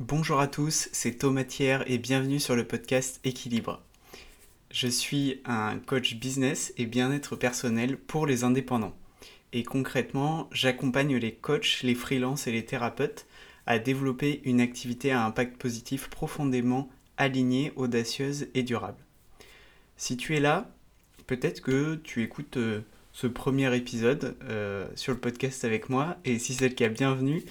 Bonjour à tous, c'est Thomas Thiers et bienvenue sur le podcast Équilibre. Je suis un coach business et bien-être personnel pour les indépendants. Et concrètement, j'accompagne les coachs, les freelances et les thérapeutes à développer une activité à impact positif profondément alignée, audacieuse et durable. Si tu es là, peut-être que tu écoutes euh, ce premier épisode euh, sur le podcast avec moi. Et si c'est le cas, bienvenue.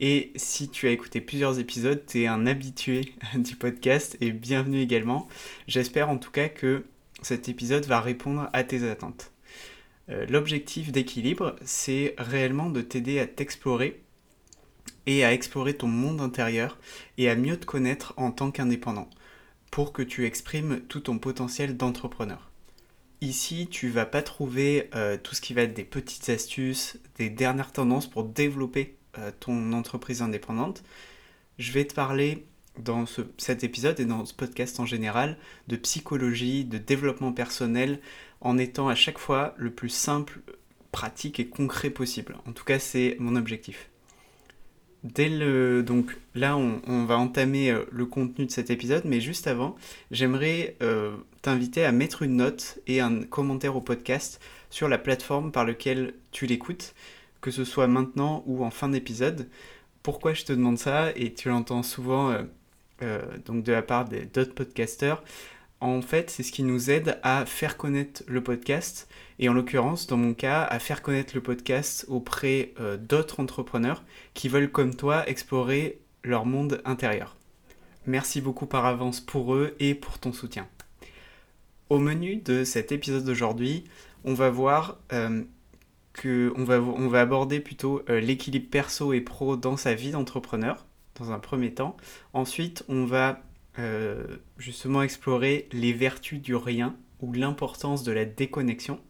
Et si tu as écouté plusieurs épisodes, tu es un habitué du podcast et bienvenue également. J'espère en tout cas que cet épisode va répondre à tes attentes. Euh, l'objectif d'équilibre, c'est réellement de t'aider à t'explorer et à explorer ton monde intérieur et à mieux te connaître en tant qu'indépendant pour que tu exprimes tout ton potentiel d'entrepreneur. Ici, tu vas pas trouver euh, tout ce qui va être des petites astuces, des dernières tendances pour développer euh, ton entreprise indépendante. Je vais te parler dans cet épisode et dans ce podcast en général de psychologie, de développement personnel, en étant à chaque fois le plus simple, pratique et concret possible. En tout cas, c'est mon objectif. Dès le, donc là, on, va entamer euh, le contenu de cet épisode, mais juste avant, j'aimerais euh, t'inviter à mettre une note et un commentaire au podcast sur la plateforme par laquelle tu l'écoutes, que ce soit maintenant ou en fin d'épisode. Pourquoi je te demande ça? Et tu l'entends souvent euh, donc de la part d'autres podcasteurs en fait, c'est ce qui nous aide à faire connaître le podcast et en l'occurrence, dans mon cas, à faire connaître le podcast auprès euh, d'autres entrepreneurs qui veulent comme toi explorer leur monde intérieur. Merci beaucoup par avance pour eux et pour ton soutien. Au menu de cet épisode d'aujourd'hui, on va voir euh, que on va, on va aborder plutôt euh, l'équilibre perso et pro dans sa vie d'entrepreneur dans un premier temps. Ensuite, on va euh, justement explorer les vertus du rien ou l'importance de la déconnexion.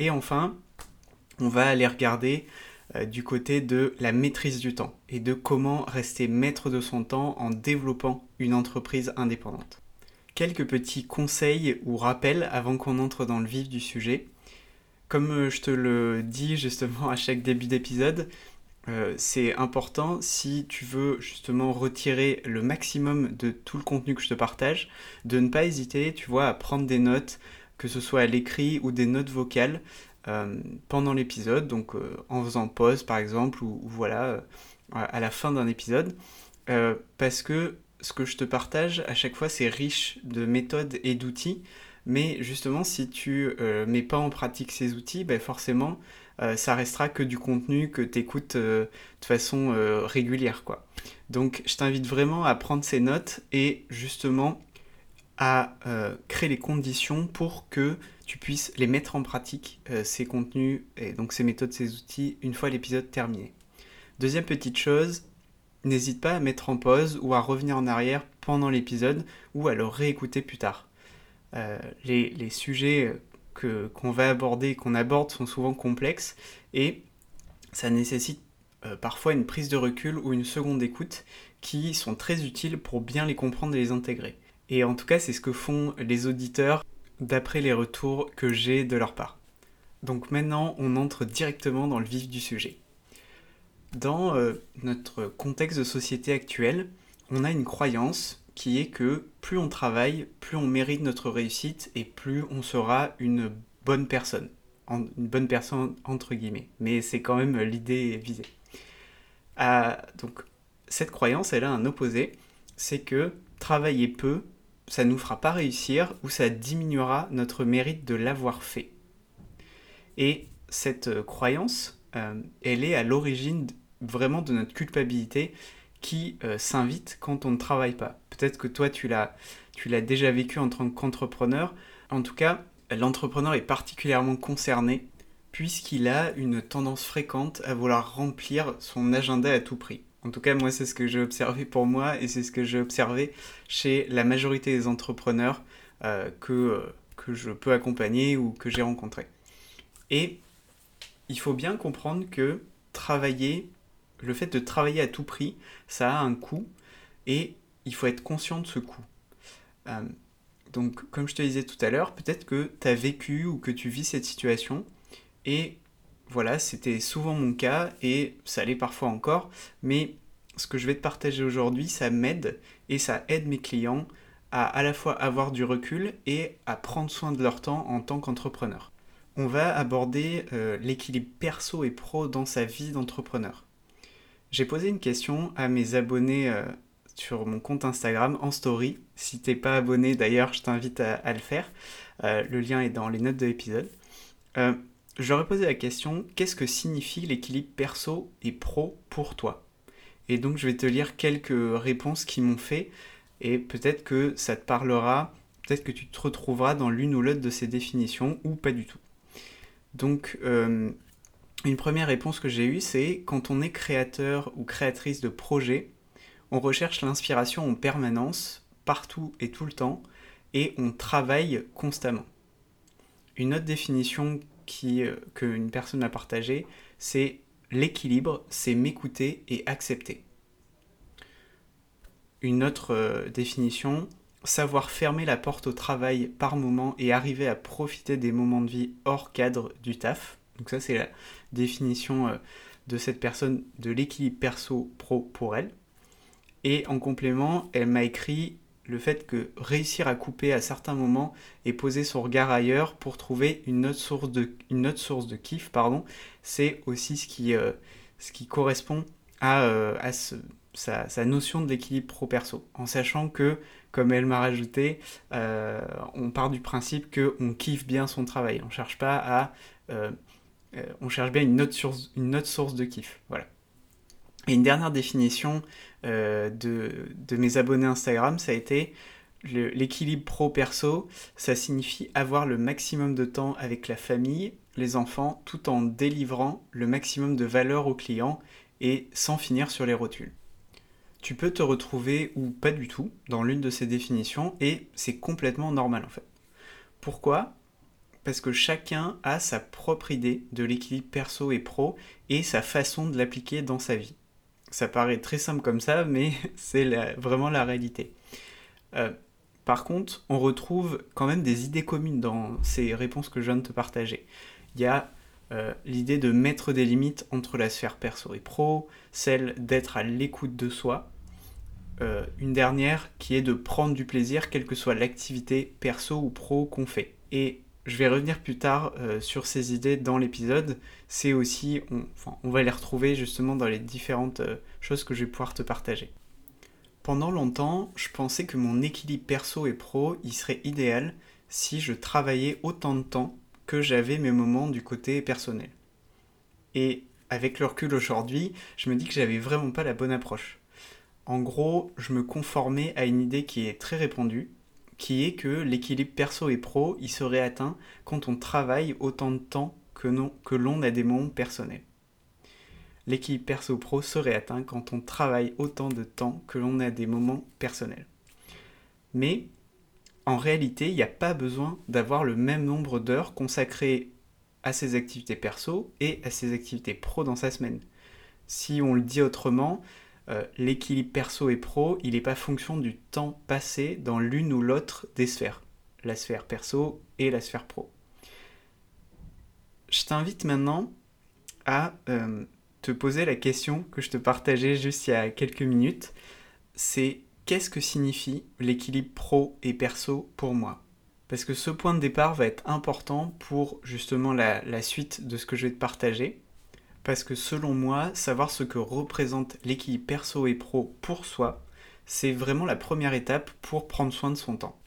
Et enfin, on va aller regarder euh, du côté de la maîtrise du temps et de comment rester maître de son temps en développant une entreprise indépendante. Quelques petits conseils ou rappels avant qu'on entre dans le vif du sujet. Comme euh, je te le dis justement à chaque début d'épisode, euh, c'est important si tu veux justement retirer le maximum de tout le contenu que je te partage, de ne pas hésiter, tu vois, à prendre des notes, que ce soit à l'écrit ou des notes vocales euh, pendant l'épisode, donc euh, en faisant pause par exemple, ou, voilà, à la fin d'un épisode, parce que ce que je te partage à chaque fois c'est riche de méthodes et d'outils, mais justement si tu mets pas en pratique ces outils, ben forcément euh, ça restera que du contenu que tu écoutes euh, de façon euh, régulière. Quoi. Donc je t'invite vraiment à prendre ces notes et justement à créer les conditions pour que tu puisses les mettre en pratique, ces contenus et donc ces méthodes, ces outils, une fois l'épisode terminé. Deuxième petite chose, n'hésite pas à mettre en pause ou à revenir en arrière pendant l'épisode ou à le réécouter plus tard. les, les, sujets qu'on va aborder, qu'on aborde sont souvent complexes et ça nécessite euh, parfois une prise de recul ou une seconde écoute qui sont très utiles pour bien les comprendre et les intégrer. Et en tout cas, c'est ce que font les auditeurs d'après les retours que j'ai de leur part. Donc maintenant, on entre directement dans le vif du sujet. Dans euh, notre contexte de société actuel, on a une croyance qui est que plus on travaille, plus on mérite notre réussite et plus on sera une bonne personne. une bonne personne entre guillemets. Mais c'est quand même l'idée visée. Ah, donc cette croyance, elle a un opposé, c'est que travailler peu, ça ne nous fera pas réussir ou ça diminuera notre mérite de l'avoir fait. Et cette croyance, euh, elle est à l'origine vraiment de notre culpabilité qui euh, s'invite quand on ne travaille pas. Peut-être que toi, tu l'as, tu l'as déjà vécu en tant qu'entrepreneur. En tout cas, l'entrepreneur est particulièrement concerné puisqu'il a une tendance fréquente à vouloir remplir son agenda à tout prix. En tout cas, moi, c'est ce que j'ai observé pour moi et c'est ce que j'ai observé chez la majorité des entrepreneurs euh, que, euh, que je peux accompagner ou que j'ai rencontrés. Et il faut bien comprendre que travailler le fait de travailler à tout prix, ça a un coût et il faut être conscient de ce coût. Euh, donc, comme je te disais tout à l'heure, peut-être que tu as vécu ou que tu vis cette situation et voilà, c'était souvent mon cas et ça l'est parfois encore, mais ce que je vais te partager aujourd'hui, ça m'aide et ça aide mes clients à à la fois avoir du recul et à prendre soin de leur temps en tant qu'entrepreneur. On va aborder euh, l'équilibre perso et pro dans sa vie d'entrepreneur. J'ai posé une question à mes abonnés euh, sur mon compte Instagram en story. Si t'es pas abonné d'ailleurs, je t'invite à, le faire. Euh, le lien est dans les notes de l'épisode. J'aurais posé la question qu'est-ce que signifie l'équilibre perso et pro pour toi? Et donc je vais te lire quelques réponses qui m'ont fait et peut-être que ça te parlera, peut-être que tu te retrouveras dans l'une ou l'autre de ces définitions ou pas du tout. Donc, euh, une première réponse que j'ai eue, c'est quand on est créateur ou créatrice de projet, on recherche l'inspiration en permanence, partout et tout le temps, et on travaille constamment. Une autre définition qui, euh, qu'une personne m'a partagée, c'est l'équilibre, c'est m'écouter et accepter. Une autre euh, définition, savoir fermer la porte au travail par moment et arriver à profiter des moments de vie hors cadre du taf. Donc ça c'est la définition euh, de cette personne de l'équilibre perso-pro pour elle. Et en complément, elle m'a écrit le fait que réussir à couper à certains moments et poser son regard ailleurs pour trouver une autre source de, une kiff, pardon, c'est aussi ce qui, euh, correspond à, ce, sa, notion de l'équilibre pro-perso, en sachant que, comme elle m'a rajouté, euh, on part du principe qu'on kiffe bien son travail. On cherche pas à... Euh, euh, on cherche bien une autre, source, une autre source de kiff. Voilà. Et une dernière définition de, de, mes abonnés Instagram, ça a été l'équilibre pro-perso, ça signifie avoir le maximum de temps avec la famille, les enfants, tout en délivrant le maximum de valeur aux clients et sans finir sur les rotules tu peux te retrouver ou pas du tout dans l'une de ces définitions et c'est complètement normal en fait. Pourquoi? Parce que chacun a sa propre idée de l'équilibre perso et pro et sa façon de l'appliquer dans sa vie. Ça paraît très simple comme ça, mais c'est vraiment la réalité. Euh, par contre, on retrouve quand même des idées communes dans ces réponses que je viens de te partager. Il y a euh, l'idée de mettre des limites entre la sphère perso et pro, celle d'être à l'écoute de soi, euh, une dernière qui est de prendre du plaisir quelle que soit l'activité perso ou pro qu'on fait. Et je vais revenir plus tard sur ces idées dans l'épisode. C'est aussi, on, va les retrouver justement dans les différentes choses que je vais pouvoir te partager. Pendant longtemps, je pensais que mon équilibre perso et pro, il serait idéal si je travaillais autant de temps que j'avais mes moments du côté personnel. Et avec le recul aujourd'hui, je me dis que j'avais vraiment pas la bonne approche. En gros, je me conformais à une idée qui est très répandue, qui est que l'équilibre perso et pro, il serait atteint quand on travaille autant de temps que, l'on a des moments personnels. L'équilibre perso-pro serait atteint quand on travaille autant de temps que l'on a des moments personnels. Mais en réalité, il n'y a pas besoin d'avoir le même nombre d'heures consacrées à ses activités perso et à ses activités pro dans sa semaine. Si on le dit autrement, euh, l'équilibre perso et pro, il n'est pas fonction du temps passé dans l'une ou l'autre des sphères, la sphère perso et la sphère pro. Je t'invite maintenant à euh, te poser la question que je te partageais juste il y a quelques minutes. C'est qu'est-ce que signifie l'équilibre pro et perso pour moi? Parce que ce point de départ va être important pour justement la, suite de ce que je vais te partager. Parce que selon moi, savoir ce que représente l'équilibre perso et pro pour soi, c'est vraiment la première étape pour prendre soin de son temps.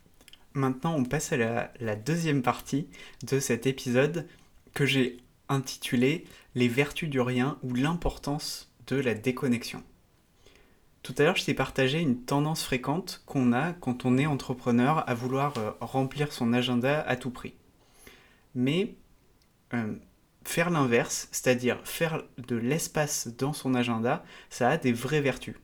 Maintenant, on passe à la, la deuxième partie de cet épisode que j'ai intitulé Les vertus du rien ou l'importance de la déconnexion. Tout à l'heure, je t'ai partagé une tendance fréquente qu'on a quand on est entrepreneur à vouloir euh, remplir son agenda à tout prix. Mais euh, faire l'inverse, c'est-à-dire faire de l'espace dans son agenda, ça a des vraies vertus.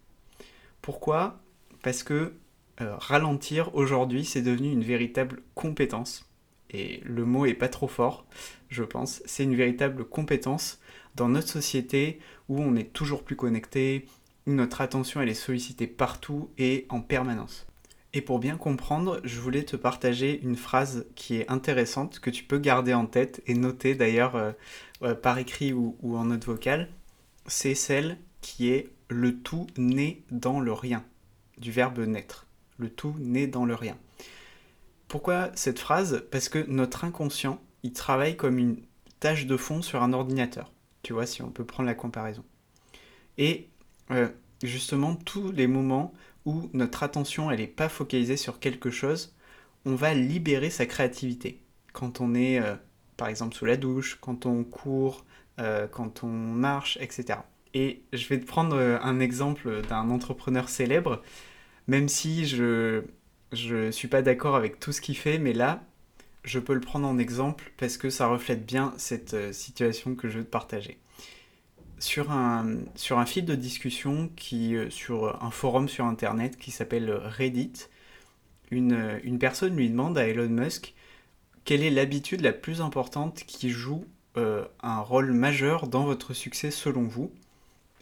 Pourquoi? Parce que euh, ralentir aujourd'hui, c'est devenu une véritable compétence. Et le mot est pas trop fort, je pense. C'est une véritable compétence dans notre société où on est toujours plus connecté, notre attention est sollicitée partout et en permanence. Et pour bien comprendre, je voulais te partager une phrase qui est intéressante, que tu peux garder en tête et noter d'ailleurs euh, euh, par écrit ou, en note vocale. C'est celle qui est le tout naît dans le rien, du verbe naître. Le tout naît dans le rien. Pourquoi cette phrase? Parce que notre inconscient, il travaille comme une tâche de fond sur un ordinateur. Tu vois, si on peut prendre la comparaison. Et euh, justement, tous les moments où notre attention, elle n'est pas focalisée sur quelque chose, on va libérer sa créativité. Quand on est, euh, par exemple, sous la douche, quand on court, euh, quand on marche, etc. Et je vais te prendre un exemple d'un entrepreneur célèbre, même si je ne suis pas d'accord avec tout ce qu'il fait, mais là, je peux le prendre en exemple parce que ça reflète bien cette euh, situation que je veux te partager. Sur un, sur un fil de discussion qui, euh, sur un forum sur internet qui s'appelle Reddit, une, une, personne lui demande à Elon Musk quelle est l'habitude la plus importante qui joue euh, un rôle majeur dans votre succès selon vous?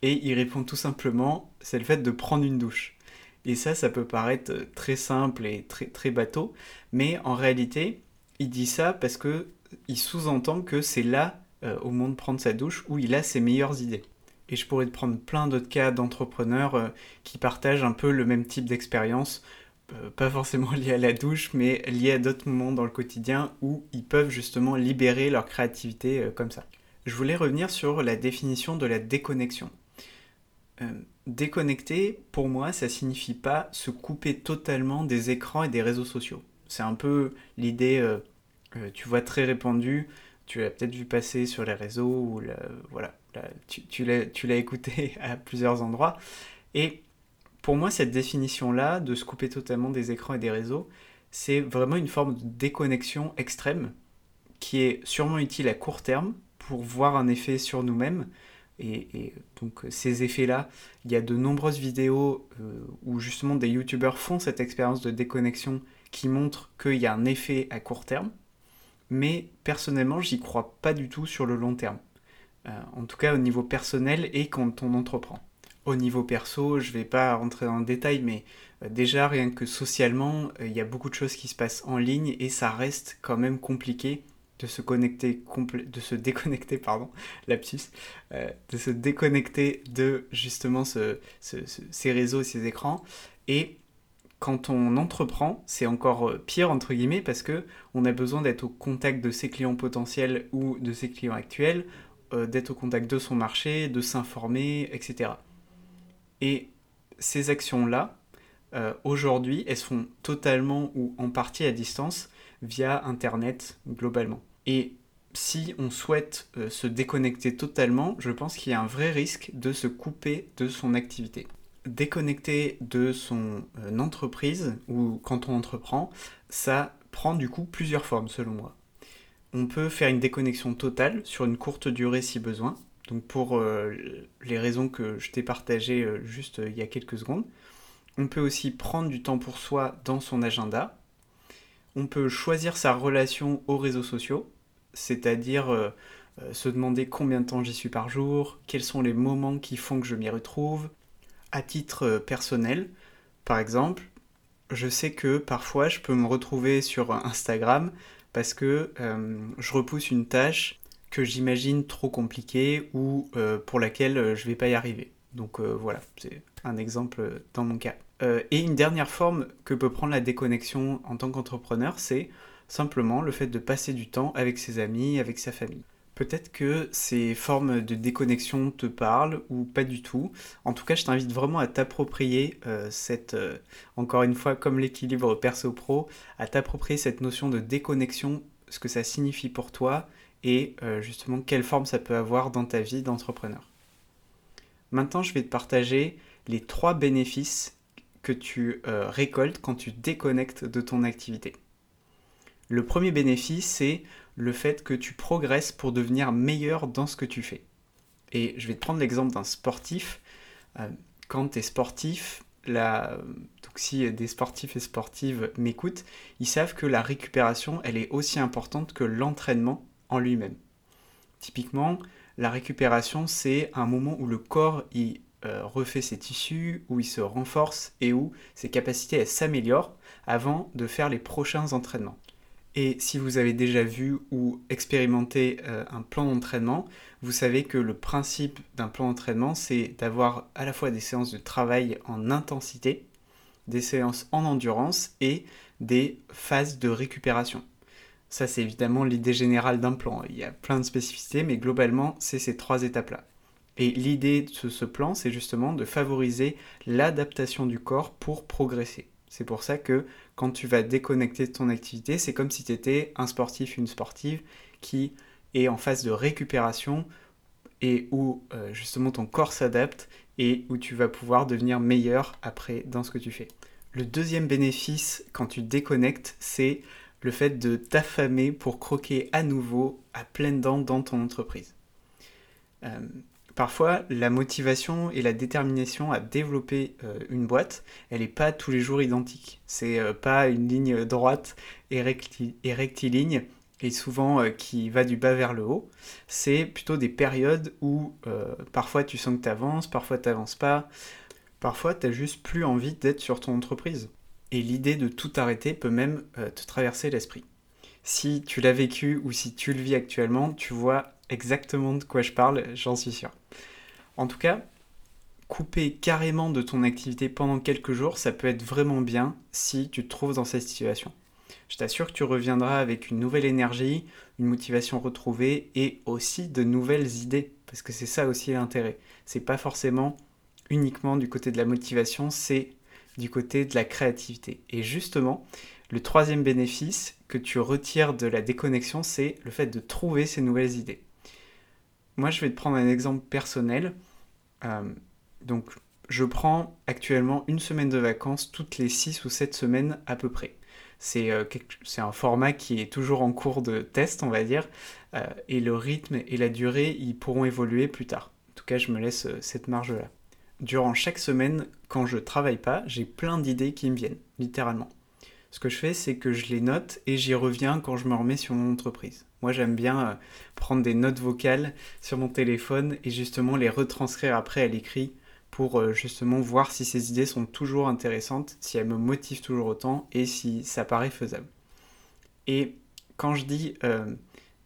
Et il répond tout simplement c'est le fait de prendre une douche. Et ça, ça peut paraître très simple et très, bateau, mais en réalité, il dit ça parce que il sous-entend que c'est là, euh, au moment de prendre sa douche, où il a ses meilleures idées. Et je pourrais prendre plein d'autres cas d'entrepreneurs euh, qui partagent un peu le même type d'expérience, euh, pas forcément liés à la douche, mais liés à d'autres moments dans le quotidien où ils peuvent justement libérer leur créativité comme ça. Je voulais revenir sur la définition de la déconnexion. Déconnecter, pour moi, ça signifie pas se couper totalement des écrans et des réseaux sociaux. C'est un peu l'idée, euh, euh, tu vois, très répandue. Tu l'as peut-être vu passer sur les réseaux ou voilà, tu l'as écouté à plusieurs endroits. Et pour moi, cette définition-là, de se couper totalement des écrans et des réseaux, c'est vraiment une forme de déconnexion extrême qui est sûrement utile à court terme pour voir un effet sur nous-mêmes. Et, donc ces effets-là, il y a de nombreuses vidéos euh, où justement des youtubeurs font cette expérience de déconnexion qui montre qu'il y a un effet à court terme, mais personnellement, j'y crois pas du tout sur le long terme. Euh, en tout cas, au niveau personnel et quand on entreprend. Au niveau perso, je vais pas rentrer dans le détail, mais euh, déjà, rien que socialement, il y a beaucoup de choses qui se passent en ligne et ça reste quand même compliqué de se connecter, de se déconnecter, pardon, lapsus, de se déconnecter de justement ce, ces réseaux et ces écrans. Et quand on entreprend, c'est encore euh, pire entre guillemets parce que on a besoin d'être au contact de ses clients potentiels ou de ses clients actuels, euh, d'être au contact de son marché, de s'informer, etc. Et ces actions-là, euh, aujourd'hui, elles se font totalement ou en partie à distance via Internet globalement. Et si on souhaite se déconnecter totalement, je pense qu'il y a un vrai risque de se couper de son activité déconnecter de son euh, entreprise ou quand on entreprend, ça prend du coup plusieurs formes selon moi. On peut faire une déconnexion totale sur une courte durée si besoin, donc pour euh, les raisons que je t'ai partagées euh, juste il y a quelques secondes. On peut aussi prendre du temps pour soi dans son agenda. On peut choisir sa relation aux réseaux sociaux, c'est-à-dire se demander combien de temps j'y suis par jour, quels sont les moments qui font que je m'y retrouve, à titre euh, personnel, par exemple, je sais que parfois je peux me retrouver sur Instagram parce que euh, je repousse une tâche que j'imagine trop compliquée ou euh, pour laquelle je vais pas y arriver. Donc voilà, c'est un exemple dans mon cas. et une dernière forme que peut prendre la déconnexion en tant qu'entrepreneur, c'est simplement le fait de passer du temps avec ses amis, avec sa famille. Peut-être que ces formes de déconnexion te parlent ou pas du tout. En tout cas, je t'invite vraiment à t'approprier euh, cette, euh, encore une fois, comme l'équilibre perso-pro, à t'approprier cette notion de déconnexion, ce que ça signifie pour toi et euh, justement quelle forme ça peut avoir dans ta vie d'entrepreneur. Maintenant, je vais te partager les trois bénéfices que tu récoltes quand tu déconnectes de ton activité. Le premier bénéfice, c'est le fait que tu progresses pour devenir meilleur dans ce que tu fais. Et je vais te prendre l'exemple d'un sportif. Euh, quand tu es sportif, la... donc si des sportifs et sportives m'écoutent, ils savent que la récupération, elle est aussi importante que l'entraînement en lui-même. Typiquement, la récupération, c'est un moment où le corps il, euh, refait ses tissus, où il se renforce et où ses capacités s'améliorent avant de faire les prochains entraînements. Et si vous avez déjà vu ou expérimenté euh, un plan d'entraînement, vous savez que le principe d'un plan d'entraînement, c'est d'avoir à la fois des séances de travail en intensité, des séances en endurance et des phases de récupération. Ça, c'est évidemment l'idée générale d'un plan. Il y a plein de spécificités, mais globalement, c'est ces trois étapes-là. Et l'idée de ce plan, c'est justement de favoriser l'adaptation du corps pour progresser. C'est pour ça que quand tu vas déconnecter de ton activité, c'est comme si tu étais un sportif, une sportive qui est en phase de récupération et où euh, justement ton corps s'adapte et où tu vas pouvoir devenir meilleur après dans ce que tu fais. Le deuxième bénéfice quand tu déconnectes, c'est le fait de t'affamer pour croquer à nouveau à pleines dents dans ton entreprise. Euh, parfois, la motivation et la détermination à développer euh, une boîte, elle n'est pas tous les jours identique. C'est euh, pas une ligne droite et, rectiligne et souvent qui va du bas vers le haut. C'est plutôt des périodes où parfois tu sens que tu avances, parfois tu n'avances pas. Parfois, tu n'as juste plus envie d'être sur ton entreprise. Et l'idée de tout arrêter peut même te traverser l'esprit. Si tu l'as vécu ou si tu le vis actuellement, tu vois exactement de quoi je parle, j'en suis sûr. En tout cas, couper carrément de ton activité pendant quelques jours, ça peut être vraiment bien si tu te trouves dans cette situation. Je t'assure que tu reviendras avec une nouvelle énergie, une motivation retrouvée et aussi de nouvelles idées, parce que c'est ça aussi l'intérêt. C'est pas forcément uniquement du côté de la motivation, c'est du côté de la créativité. Et justement, le troisième bénéfice que tu retires de la déconnexion, c'est le fait de trouver ces nouvelles idées. Moi, je vais te prendre un exemple personnel. Euh, donc, je prends actuellement une semaine de vacances toutes les 6 ou 7 semaines à peu près. C'est euh, un format qui est toujours en cours de test, on va dire, euh, et le rythme et la durée, ils pourront évoluer plus tard. En tout cas, je me laisse cette marge-là. Durant chaque semaine, quand je travaille pas, j'ai plein d'idées qui me viennent, littéralement. Ce que je fais, c'est que je les note et j'y reviens quand je me remets sur mon entreprise. Moi, j'aime bien euh, prendre des notes vocales sur mon téléphone et justement les retranscrire après à l'écrit pour euh, justement voir si ces idées sont toujours intéressantes, si elles me motivent toujours autant et si ça paraît faisable. Et quand je dis euh,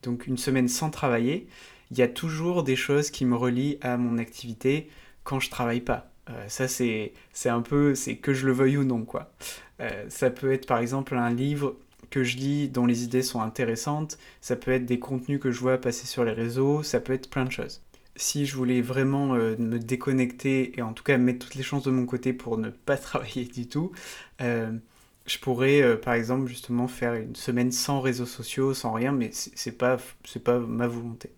donc une semaine sans travailler, il y a toujours des choses qui me relient à mon activité quand je travaille pas. ça c'est un peu c'est que je le veuille ou non quoi. ça peut être par exemple un livre que je lis dont les idées sont intéressantes, ça peut être des contenus que je vois passer sur les réseaux, ça peut être plein de choses. Si je voulais vraiment euh, me déconnecter et en tout cas mettre toutes les chances de mon côté pour ne pas travailler du tout, euh, je pourrais euh, par exemple justement faire une semaine sans réseaux sociaux, sans rien, mais c'est pas, pas ma volonté.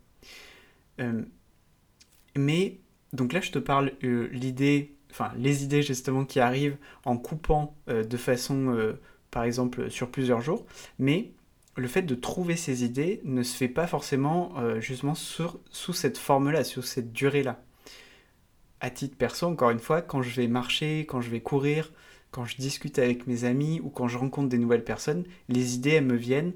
mais donc là je te parle l'idée, enfin les idées justement qui arrivent en coupant de façon par exemple sur plusieurs jours, mais le fait de trouver ces idées ne se fait pas forcément euh, justement sous cette forme-là, sous cette durée-là. À titre perso, encore une fois, quand je vais marcher, quand je vais courir, quand je discute avec mes amis ou quand je rencontre des nouvelles personnes, les idées, elles me viennent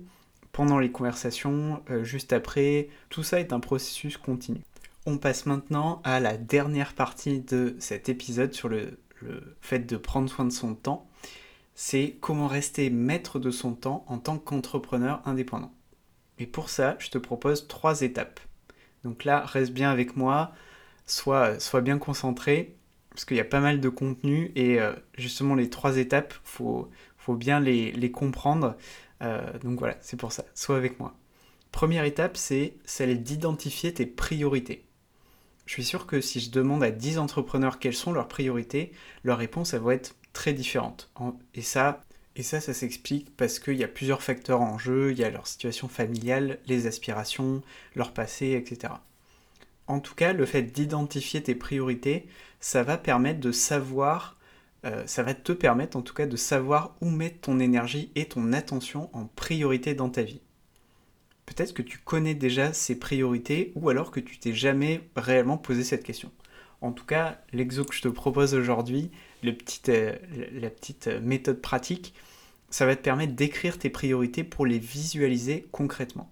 pendant les conversations, euh, juste après. Tout ça est un processus continu. On passe maintenant à la dernière partie de cet épisode sur le fait de prendre soin de son temps c'est comment rester maître de son temps en tant qu'entrepreneur indépendant. Et pour ça, je te propose trois étapes. Donc là, reste bien avec moi, sois, bien concentré, parce qu'il y a pas mal de contenu, et euh, justement les trois étapes, il faut, bien les, comprendre. Euh, donc voilà, c'est pour ça, sois avec moi. Première étape, c'est celle d'identifier tes priorités. Je suis sûr que si je demande à 10 entrepreneurs quelles sont leurs priorités, leur réponse, elle va être très différentes. Et ça, et ça, ça s'explique parce qu'il y a plusieurs facteurs en jeu. Il y a leur situation familiale, les aspirations, leur passé, etc. En tout cas, le fait d'identifier tes priorités, ça va permettre de savoir, euh, ça va te permettre en tout cas de savoir où mettre ton énergie et ton attention en priorité dans ta vie. Peut-être que tu connais déjà ces priorités ou alors que tu t'es jamais réellement posé cette question. En tout cas, l'exo que je te propose aujourd'hui, euh, la petite méthode pratique, ça va te permettre d'écrire tes priorités pour les visualiser concrètement.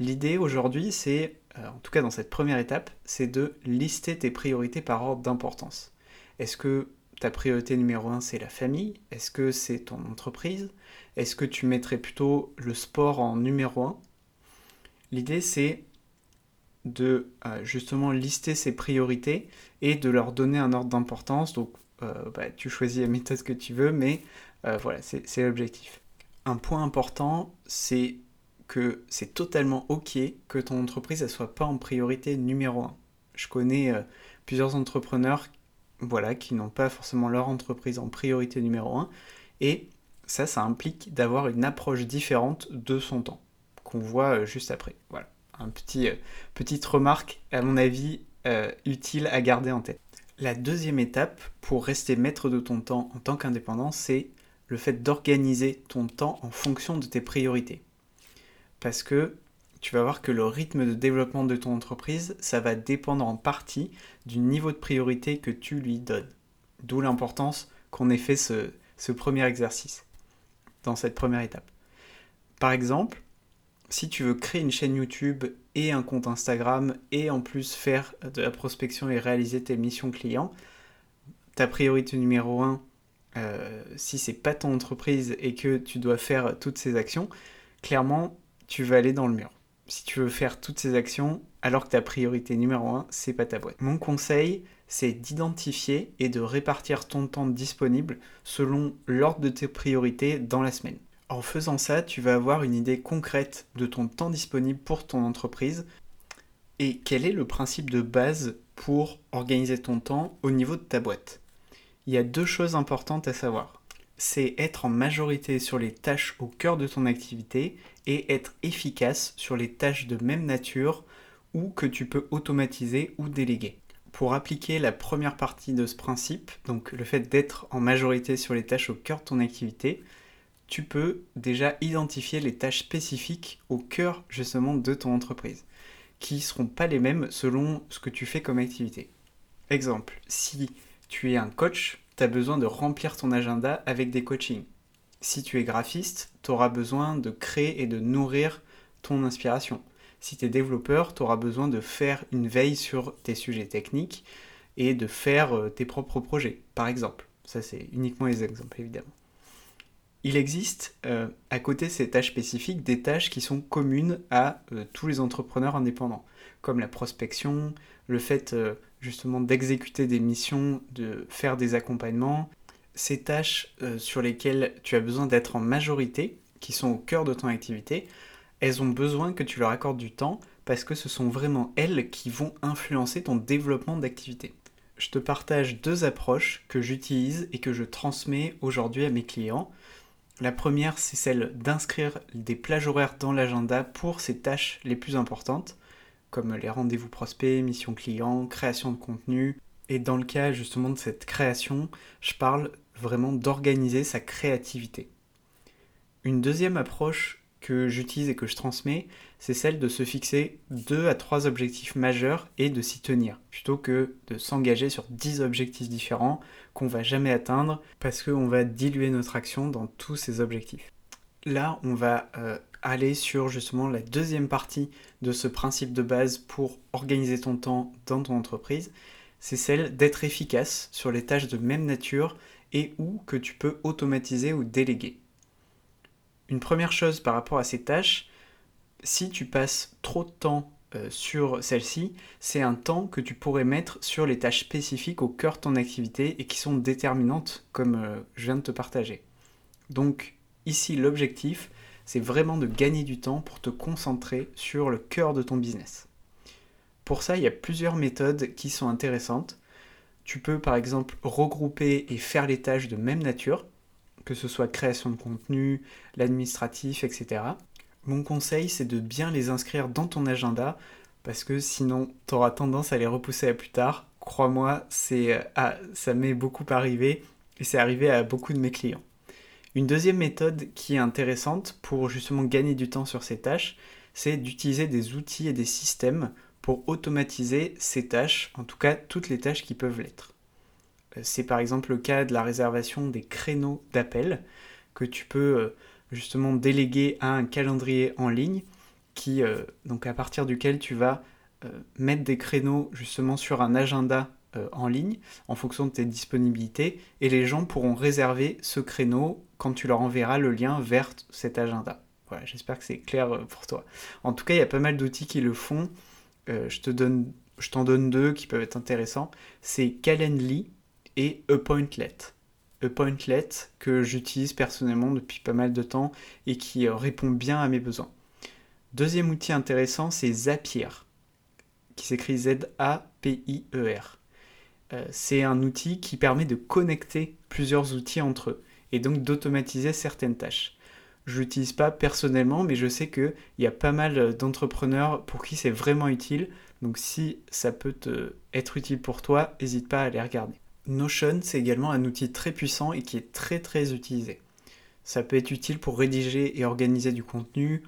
L'idée aujourd'hui, c'est, euh, en tout cas dans cette première étape, c'est de lister tes priorités par ordre d'importance. Est-ce que ta priorité numéro un, c'est la famille? Est-ce que c'est ton entreprise? Est-ce que tu mettrais plutôt le sport en numéro un? L'idée, c'est de euh, justement lister ses priorités et de leur donner un ordre d'importance. Donc, euh, bah, tu choisis la méthode que tu veux, mais euh, voilà, c'est l'objectif. Un point important, c'est que c'est totalement ok que ton entreprise ne soit pas en priorité numéro un. Je connais plusieurs entrepreneurs voilà, qui n'ont pas forcément leur entreprise en priorité numéro un. Et ça, ça implique d'avoir une approche différente de son temps, qu'on voit juste après. Voilà un petit, euh, petite remarque, à mon avis, euh, utile à garder en tête. La deuxième étape pour rester maître de ton temps en tant qu'indépendant, c'est le fait d'organiser ton temps en fonction de tes priorités. Parce que tu vas voir que le rythme de développement de ton entreprise, ça va dépendre en partie du niveau de priorité que tu lui donnes. D'où l'importance qu'on ait fait ce, ce premier exercice dans cette première étape. Par exemple, si tu veux créer une chaîne YouTube et un compte Instagram et en plus faire de la prospection et réaliser tes missions clients, ta priorité numéro 1, euh, si c'est pas ton entreprise et que tu dois faire toutes ces actions, clairement, tu vas aller dans le mur. Si tu veux faire toutes ces actions alors que ta priorité numéro 1, c'est pas ta boîte. Mon conseil, c'est d'identifier et de répartir ton temps disponible selon l'ordre de tes priorités dans la semaine. En faisant ça, tu vas avoir une idée concrète de ton temps disponible pour ton entreprise et quel est le principe de base pour organiser ton temps au niveau de ta boîte? Il y a deux choses importantes à savoir. C'est être en majorité sur les tâches au cœur de ton activité et être efficace sur les tâches de même nature ou que tu peux automatiser ou déléguer. Pour appliquer la première partie de ce principe, donc le fait d'être en majorité sur les tâches au cœur de ton activité, tu peux déjà identifier les tâches spécifiques au cœur justement de ton entreprise, qui ne seront pas les mêmes selon ce que tu fais comme activité. Exemple, si tu es un coach, tu as besoin de remplir ton agenda avec des coachings. Si tu es graphiste, tu auras besoin de créer et de nourrir ton inspiration. Si tu es développeur, tu auras besoin de faire une veille sur tes sujets techniques et de faire euh, tes propres projets, par exemple. Ça, c'est uniquement les exemples, évidemment. Il existe, euh, à côté de ces tâches spécifiques, des tâches qui sont communes à euh, tous les entrepreneurs indépendants, comme la prospection, le fait euh, justement d'exécuter des missions, de faire des accompagnements. Ces tâches sur lesquelles tu as besoin d'être en majorité, qui sont au cœur de ton activité, elles ont besoin que tu leur accordes du temps parce que ce sont vraiment elles qui vont influencer ton développement d'activité. Je te partage deux approches que j'utilise et que je transmets aujourd'hui à mes clients la première, c'est celle d'inscrire des plages horaires dans l'agenda pour ces tâches les plus importantes, comme les rendez-vous prospects, mission client, création de contenu. Et dans le cas justement de cette création, je parle vraiment d'organiser sa créativité. Une deuxième approche que j'utilise et que je transmets, c'est celle de se fixer deux à trois objectifs majeurs et de s'y tenir, plutôt que de s'engager sur dix objectifs différents qu'on va jamais atteindre parce qu'on va diluer notre action dans tous ces objectifs. Là, on va euh, aller sur justement la deuxième partie de ce principe de base pour organiser ton temps dans ton entreprise, c'est celle d'être efficace sur les tâches de même nature et ou que tu peux automatiser ou déléguer. Une première chose par rapport à ces tâches, si tu passes trop de temps euh, sur celle-ci, c'est un temps que tu pourrais mettre sur les tâches spécifiques au cœur de ton activité et qui sont déterminantes comme euh, je viens de te partager. Donc ici l'objectif, c'est vraiment de gagner du temps pour te concentrer sur le cœur de ton business. Pour ça, il y a plusieurs méthodes qui sont intéressantes. Tu peux par exemple regrouper et faire les tâches de même nature que ce soit création de contenu, l'administratif, etc. Mon conseil, c'est de bien les inscrire dans ton agenda, parce que sinon, tu auras tendance à les repousser à plus tard. Crois-moi, c'est, ah, ça m'est beaucoup arrivé, et c'est arrivé à beaucoup de mes clients. Une deuxième méthode qui est intéressante pour justement gagner du temps sur ces tâches, c'est d'utiliser des outils et des systèmes pour automatiser ces tâches, en tout cas toutes les tâches qui peuvent l'être. C'est par exemple le cas de la réservation des créneaux d'appel que tu peux euh, justement déléguer à un calendrier en ligne qui, euh, donc à partir duquel tu vas euh, mettre des créneaux justement sur un agenda en ligne en fonction de tes disponibilités et les gens pourront réserver ce créneau quand tu leur enverras le lien vers cet agenda. Voilà, j'espère que c'est clair pour toi. En tout cas, il y a pas mal d'outils qui le font. je t'en donne deux qui peuvent être intéressants. C'est Calendly et Appointlet. Appointlet que j'utilise personnellement depuis pas mal de temps et qui répond bien à mes besoins. Deuxième outil intéressant, c'est Zapier, qui s'écrit Z-A-P-I-E-R. Euh, c'est un outil qui permet de connecter plusieurs outils entre eux et donc d'automatiser certaines tâches. Je l'utilise pas personnellement, mais je sais qu'il y a pas mal d'entrepreneurs pour qui c'est vraiment utile. Donc si ça peut être utile pour toi, n'hésite pas à les regarder. Notion, c'est également un outil très puissant et qui est très très utilisé. Ça peut être utile pour rédiger et organiser du contenu,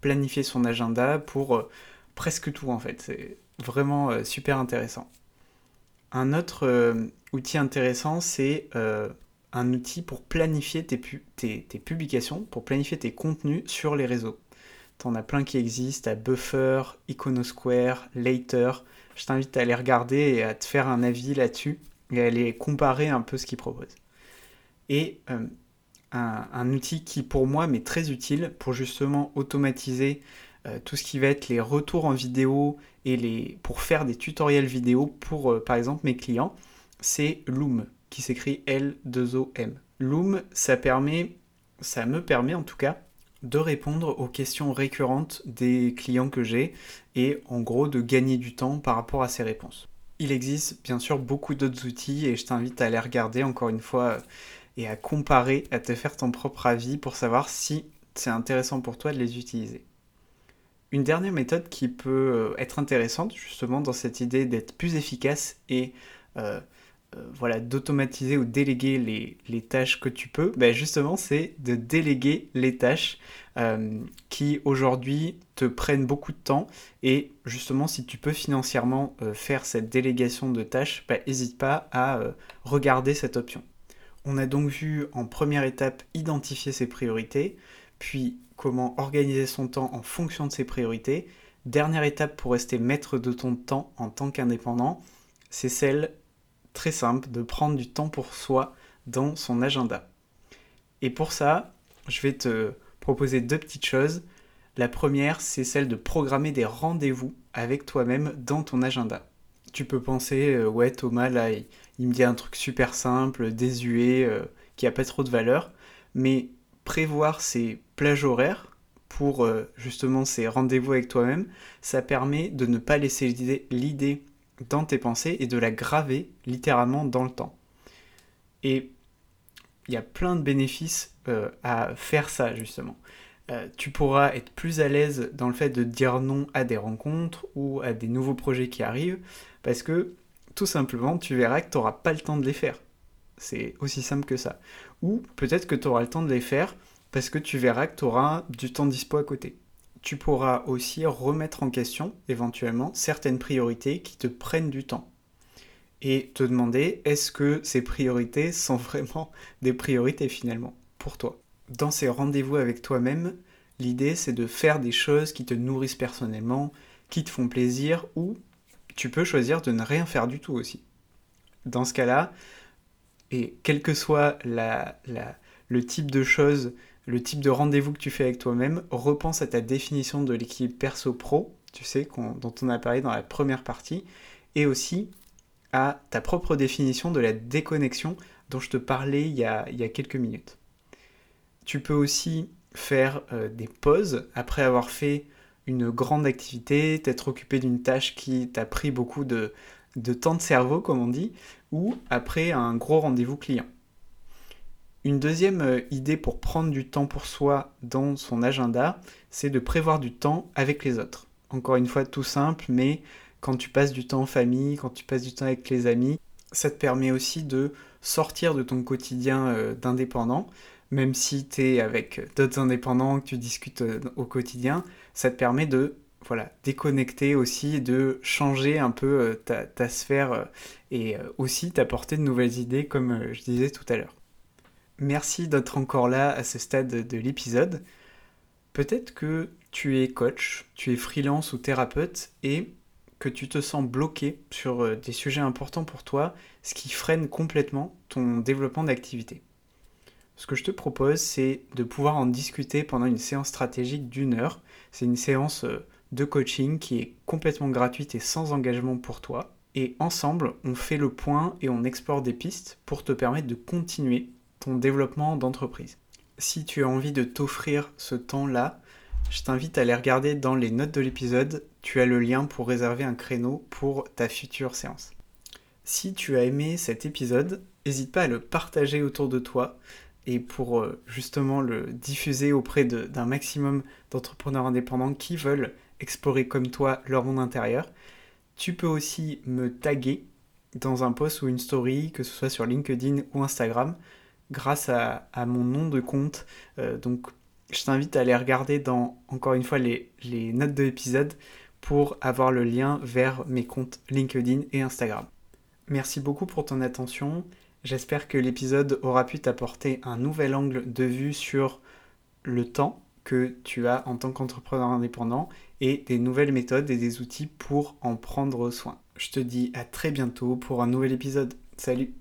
planifier son agenda pour euh, presque tout en fait. C'est vraiment euh, super intéressant. Un autre euh, outil intéressant, c'est un outil pour planifier tes, publications, pour planifier tes contenus sur les réseaux. T'en as plein qui existent, à Buffer, Iconosquare, Later. Je t'invite à les regarder et à te faire un avis là-dessus et aller comparer un peu ce qu'ils proposent. Et un, outil qui pour moi m'est très utile pour justement automatiser euh, tout ce qui va être les retours en vidéo et les, pour faire des tutoriels vidéo pour euh, par exemple mes clients, c'est Loom qui s'écrit L2OM. Loom, ça permet, ça me permet en tout cas de répondre aux questions récurrentes des clients que j'ai et en gros de gagner du temps par rapport à ces réponses. Il existe bien sûr beaucoup d'autres outils et je t'invite à les regarder encore une fois et à comparer, à te faire ton propre avis pour savoir si c'est intéressant pour toi de les utiliser. Une dernière méthode qui peut euh, être intéressante justement dans cette idée d'être plus efficace et euh, euh, voilà, d'automatiser ou déléguer les, tâches que tu peux, ben justement c'est de déléguer les tâches qui aujourd'hui te prennent beaucoup de temps et justement si tu peux financièrement faire cette délégation de tâches, n'hésite ben, pas à regarder cette option. On a donc vu en première étape identifier ses priorités, puis comment organiser son temps en fonction de ses priorités. Dernière étape pour rester maître de ton temps en tant qu'indépendant, c'est celle très simple de prendre du temps pour soi dans son agenda. Et pour ça, je vais te proposer deux petites choses. La première, c'est celle de programmer des rendez-vous avec toi-même dans ton agenda. Tu peux penser, euh, ouais Thomas, là, il me dit un truc super simple, désuet, euh, qui a pas trop de valeur, mais prévoir ces plages horaires pour euh, justement ces rendez-vous avec toi-même, ça permet de ne pas laisser l'idée dans tes pensées et de la graver littéralement dans le temps. Et il y a plein de bénéfices à faire ça justement. Tu pourras être plus à l'aise dans le fait de dire non à des rencontres ou à des nouveaux projets qui arrivent parce que tout simplement, tu verras que tu n'auras pas le temps de les faire. C'est aussi simple que ça. Ou peut-être que tu auras le temps de les faire parce que tu verras que tu auras du temps dispo à côté. Tu pourras aussi remettre en question, éventuellement, certaines priorités qui te prennent du temps. Et te demander, est-ce que ces priorités sont vraiment des priorités finalement pour toi? Dans ces rendez-vous avec toi-même, l'idée c'est de faire des choses qui te nourrissent personnellement, qui te font plaisir ou tu peux choisir de ne rien faire du tout aussi. Dans ce cas-là, et quel que soit le type de choses, le type de rendez-vous que tu fais avec toi-même, repense à ta définition de l'équilibre perso-pro, tu sais, dont on a parlé dans la première partie, et aussi à ta propre définition de la déconnexion dont je te parlais il y a, quelques minutes. Tu peux aussi faire euh, des pauses après avoir fait une grande activité, t'être occupé d'une tâche qui t'a pris beaucoup de, temps de cerveau, comme on dit, ou après un gros rendez-vous client. Une deuxième euh, idée pour prendre du temps pour soi dans son agenda, c'est de prévoir du temps avec les autres. Encore une fois, tout simple, mais quand tu passes du temps en famille, quand tu passes du temps avec les amis, ça te permet aussi de sortir de ton quotidien euh, d'indépendant, même si tu es avec d'autres indépendants, que tu discutes euh, au quotidien, ça te permet de voilà, déconnecter aussi, de changer un peu euh, ta, sphère euh, et aussi t'apporter de nouvelles idées, comme je disais tout à l'heure. Merci d'être encore là à ce stade de l'épisode. Peut-être que tu es coach, tu es freelance ou thérapeute et que tu te sens bloqué sur des sujets importants pour toi, ce qui freine complètement ton développement d'activité. Ce que je te propose, c'est de pouvoir en discuter pendant une séance stratégique d'une heure. C'est une séance euh, de coaching qui est complètement gratuite et sans engagement pour toi. Et ensemble, on fait le point et on explore des pistes pour te permettre de continuer ton développement d'entreprise. Si tu as envie de t'offrir ce temps-là, je t'invite à aller regarder dans les notes de l'épisode, tu as le lien pour réserver un créneau pour ta future séance. Si tu as aimé cet épisode, n'hésite pas à le partager autour de toi et pour euh, justement le diffuser auprès d'un maximum d'entrepreneurs indépendants qui veulent explorer comme toi leur monde intérieur. Tu peux aussi me taguer dans un post ou une story, que ce soit sur LinkedIn ou Instagram, grâce à, mon nom de compte. Euh, donc je t'invite à aller regarder dans, encore une fois, les, les notes de l'épisode pour avoir le lien vers mes comptes LinkedIn et Instagram. Merci beaucoup pour ton attention. J'espère que l'épisode aura pu t'apporter un nouvel angle de vue sur le temps que tu as en tant qu'entrepreneur indépendant et des nouvelles méthodes et des outils pour en prendre soin. Je te dis à très bientôt pour un nouvel épisode. Salut